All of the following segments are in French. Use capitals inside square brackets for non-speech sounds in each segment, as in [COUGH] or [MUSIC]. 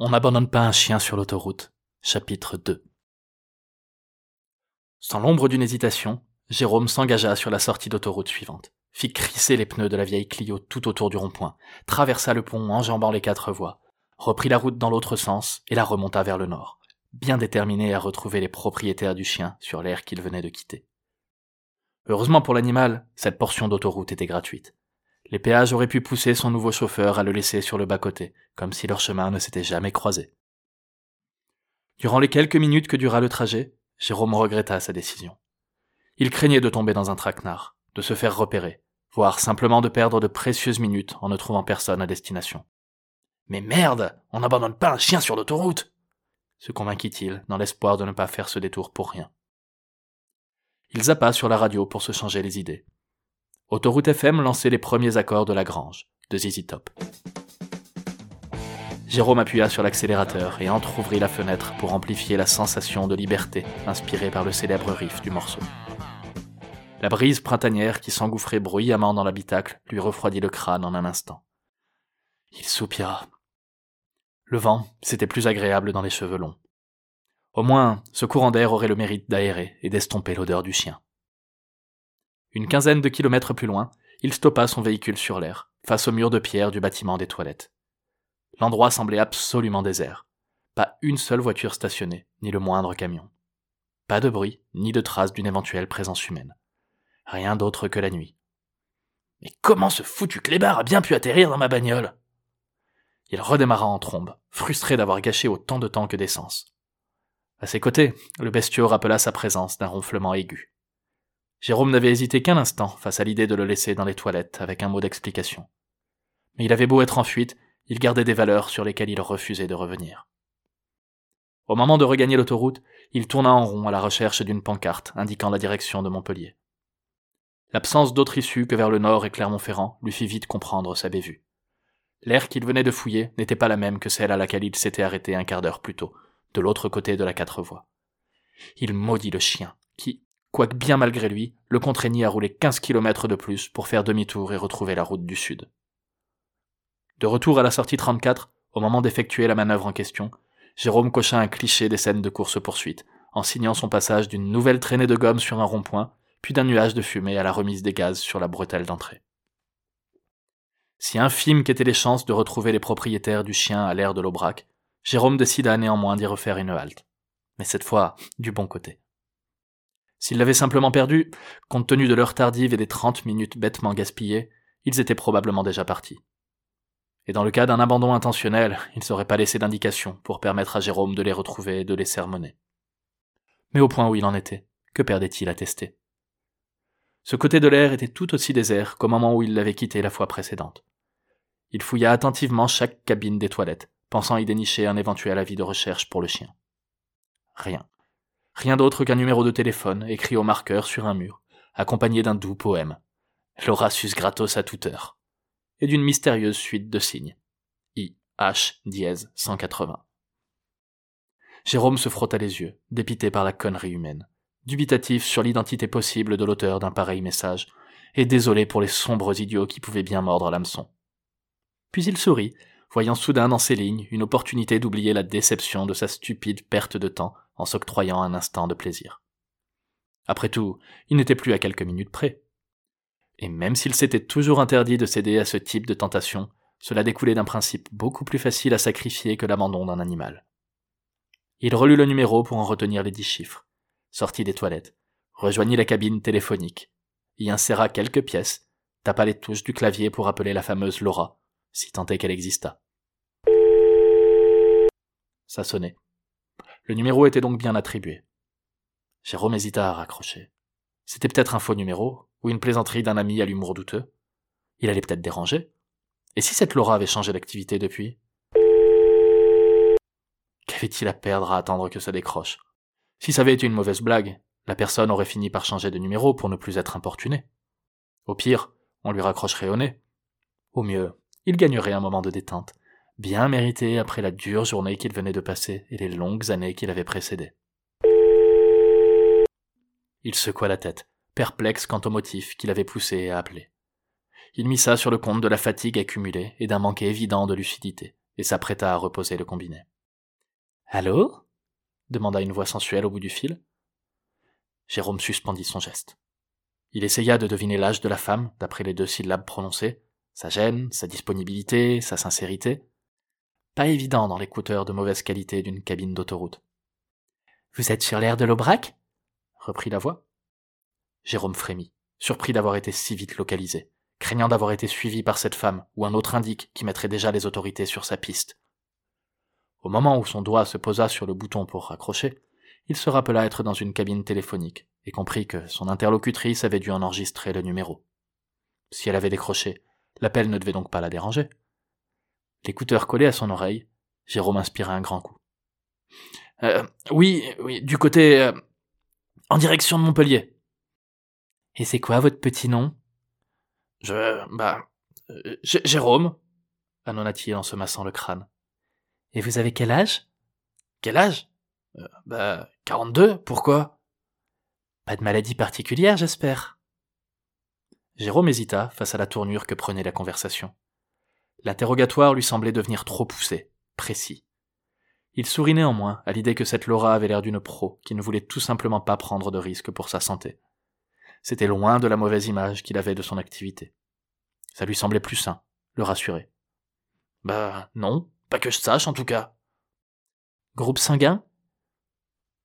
On n'abandonne pas un chien sur l'autoroute. Chapitre 2 Sans l'ombre d'une hésitation, Jérôme s'engagea sur la sortie d'autoroute suivante, fit crisser les pneus de la vieille Clio tout autour du rond-point, traversa le pont enjambant les quatre voies, reprit la route dans l'autre sens et la remonta vers le nord, bien déterminé à retrouver les propriétaires du chien sur l'air qu'il venait de quitter. Heureusement pour l'animal, cette portion d'autoroute était gratuite. Les péages auraient pu pousser son nouveau chauffeur à le laisser sur le bas-côté, comme si leur chemin ne s'était jamais croisé. Durant les quelques minutes que dura le trajet, Jérôme regretta sa décision. Il craignait de tomber dans un traquenard, de se faire repérer, voire simplement de perdre de précieuses minutes en ne trouvant personne à destination. Mais merde, on n'abandonne pas un chien sur l'autoroute se convainquit-il, dans l'espoir de ne pas faire ce détour pour rien. Il zappa sur la radio pour se changer les idées. Autoroute FM lançait les premiers accords de La Grange, de ZZ Top. Jérôme appuya sur l'accélérateur et entr'ouvrit la fenêtre pour amplifier la sensation de liberté inspirée par le célèbre riff du morceau. La brise printanière qui s'engouffrait bruyamment dans l'habitacle lui refroidit le crâne en un instant. Il soupira. Le vent, c'était plus agréable dans les cheveux longs. Au moins, ce courant d'air aurait le mérite d'aérer et d'estomper l'odeur du chien. Une quinzaine de kilomètres plus loin, il stoppa son véhicule sur l'air, face au mur de pierre du bâtiment des toilettes. L'endroit semblait absolument désert. Pas une seule voiture stationnée, ni le moindre camion. Pas de bruit, ni de traces d'une éventuelle présence humaine. Rien d'autre que la nuit. Mais comment ce foutu clébard a bien pu atterrir dans ma bagnole? Il redémarra en trombe, frustré d'avoir gâché autant de temps que d'essence. À ses côtés, le bestiau rappela sa présence d'un ronflement aigu. Jérôme n'avait hésité qu'un instant face à l'idée de le laisser dans les toilettes avec un mot d'explication. Mais il avait beau être en fuite, il gardait des valeurs sur lesquelles il refusait de revenir. Au moment de regagner l'autoroute, il tourna en rond à la recherche d'une pancarte indiquant la direction de Montpellier. L'absence d'autre issue que vers le nord et Clermont-Ferrand lui fit vite comprendre sa bévue. L'air qu'il venait de fouiller n'était pas la même que celle à laquelle il s'était arrêté un quart d'heure plus tôt, de l'autre côté de la quatre voies. Il maudit le chien, quoique bien malgré lui, le contraignit à rouler quinze kilomètres de plus pour faire demi-tour et retrouver la route du sud. De retour à la sortie 34, au moment d'effectuer la manœuvre en question, Jérôme cocha un cliché des scènes de course-poursuite, en signant son passage d'une nouvelle traînée de gomme sur un rond-point, puis d'un nuage de fumée à la remise des gaz sur la bretelle d'entrée. Si infime qu'étaient les chances de retrouver les propriétaires du chien à l'air de l'Aubrac, Jérôme décida néanmoins d'y refaire une halte. Mais cette fois, du bon côté. S'ils l'avaient simplement perdu, compte tenu de l'heure tardive et des trente minutes bêtement gaspillées, ils étaient probablement déjà partis. Et dans le cas d'un abandon intentionnel, ils n'auraient pas laissé d'indication pour permettre à Jérôme de les retrouver et de les sermonner. Mais au point où il en était, que perdait-il à tester? Ce côté de l'air était tout aussi désert qu'au moment où il l'avait quitté la fois précédente. Il fouilla attentivement chaque cabine des toilettes, pensant y dénicher un éventuel avis de recherche pour le chien. Rien. Rien d'autre qu'un numéro de téléphone écrit au marqueur sur un mur, accompagné d'un doux poème. L'Horatius Gratos à toute heure. Et d'une mystérieuse suite de signes. I, H, dièse 180. Jérôme se frotta les yeux, dépité par la connerie humaine, dubitatif sur l'identité possible de l'auteur d'un pareil message, et désolé pour les sombres idiots qui pouvaient bien mordre l'hameçon. Puis il sourit, voyant soudain dans ces lignes une opportunité d'oublier la déception de sa stupide perte de temps en s'octroyant un instant de plaisir. Après tout, il n'était plus à quelques minutes près. Et même s'il s'était toujours interdit de céder à ce type de tentation, cela découlait d'un principe beaucoup plus facile à sacrifier que l'abandon d'un animal. Il relut le numéro pour en retenir les dix chiffres, sortit des toilettes, rejoignit la cabine téléphonique, y inséra quelques pièces, tapa les touches du clavier pour appeler la fameuse Laura, si tant est qu'elle exista. Ça sonnait. Le numéro était donc bien attribué. Jérôme hésita à raccrocher. C'était peut-être un faux numéro, ou une plaisanterie d'un ami à l'humour douteux. Il allait peut-être déranger. Et si cette Laura avait changé d'activité depuis? Qu'avait-il à perdre à attendre que ça décroche? Si ça avait été une mauvaise blague, la personne aurait fini par changer de numéro pour ne plus être importunée. Au pire, on lui raccrocherait au nez. Au mieux, il gagnerait un moment de détente, bien mérité après la dure journée qu'il venait de passer et les longues années qui l'avaient précédé. Il secoua la tête, perplexe quant au motif qui l'avait poussé à appeler. Il mit ça sur le compte de la fatigue accumulée et d'un manque évident de lucidité, et s'apprêta à reposer le combiné. Allô? demanda une voix sensuelle au bout du fil. Jérôme suspendit son geste. Il essaya de deviner l'âge de la femme, d'après les deux syllabes prononcées, sa gêne, sa disponibilité, sa sincérité. Pas évident dans l'écouteur de mauvaise qualité d'une cabine d'autoroute. Vous êtes sur l'air de l'Aubrac? reprit la voix. Jérôme frémit, surpris d'avoir été si vite localisé, craignant d'avoir été suivi par cette femme ou un autre indique qui mettrait déjà les autorités sur sa piste. Au moment où son doigt se posa sur le bouton pour raccrocher, il se rappela être dans une cabine téléphonique et comprit que son interlocutrice avait dû en enregistrer le numéro. Si elle avait décroché, l'appel ne devait donc pas la déranger. L'écouteur collé à son oreille, Jérôme inspira un grand coup. Euh, oui, oui, du côté... Euh, en direction de Montpellier. Et c'est quoi votre petit nom? Je... bah... Euh, Jérôme, annonna-t-il en se massant le crâne. Et vous avez quel âge? Quel âge? Bah, 42, pourquoi? Pas de maladie particulière, j'espère? Jérôme hésita face à la tournure que prenait la conversation. L'interrogatoire lui semblait devenir trop poussé, précis. Il sourit néanmoins à l'idée que cette Laura avait l'air d'une pro qui ne voulait tout simplement pas prendre de risques pour sa santé. C'était loin de la mauvaise image qu'il avait de son activité. Ça lui semblait plus sain, le rassurer. Bah non, pas que je sache en tout cas. Groupe sanguin?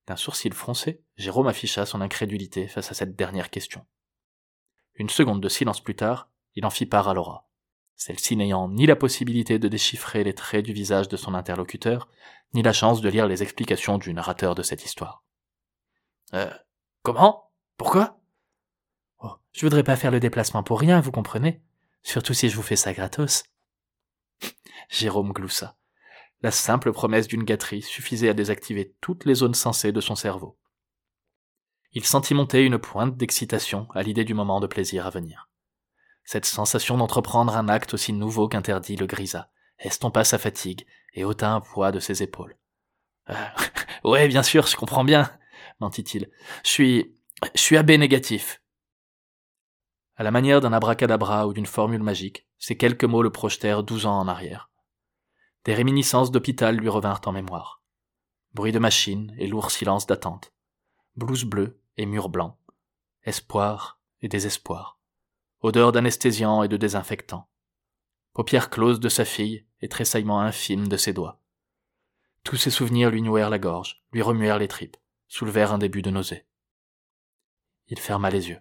D'un sourcil froncé, Jérôme afficha son incrédulité face à cette dernière question. Une seconde de silence plus tard, il en fit part à Laura. Celle-ci n'ayant ni la possibilité de déchiffrer les traits du visage de son interlocuteur, ni la chance de lire les explications du narrateur de cette histoire. Euh, comment? Pourquoi? Oh, je voudrais pas faire le déplacement pour rien, vous comprenez? Surtout si je vous fais ça gratos. [LAUGHS] Jérôme gloussa. La simple promesse d'une gâterie suffisait à désactiver toutes les zones sensées de son cerveau. Il sentit monter une pointe d'excitation à l'idée du moment de plaisir à venir. Cette sensation d'entreprendre un acte aussi nouveau qu'interdit le grisa estompa sa fatigue et ôta un poids de ses épaules. Euh, [LAUGHS] ouais, bien sûr, je comprends bien, mentit-il. Je suis, je suis AB négatif. À la manière d'un abracadabra ou d'une formule magique, ces quelques mots le projetèrent douze ans en arrière. Des réminiscences d'hôpital lui revinrent en mémoire. Bruit de machine et lourd silence d'attente. Blouse bleue et mur blanc. Espoir et désespoir. Odeur d'anesthésiant et de désinfectant. Paupières closes de sa fille et tressaillements infimes de ses doigts. Tous ces souvenirs lui nouèrent la gorge, lui remuèrent les tripes, soulevèrent un début de nausée. Il ferma les yeux.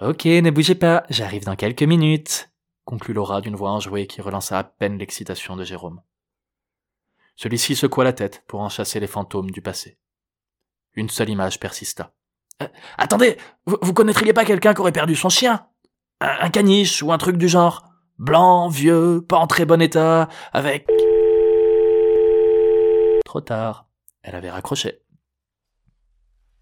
Ok, ne bougez pas, j'arrive dans quelques minutes, conclut Laura d'une voix enjouée qui relança à peine l'excitation de Jérôme. Celui-ci secoua la tête pour en chasser les fantômes du passé. Une seule image persista. Euh, attendez, vous, vous connaîtriez pas quelqu'un qui aurait perdu son chien? Un, caniche ou un truc du genre? Blanc, vieux, pas en très bon état, avec... Trop tard. Elle avait raccroché.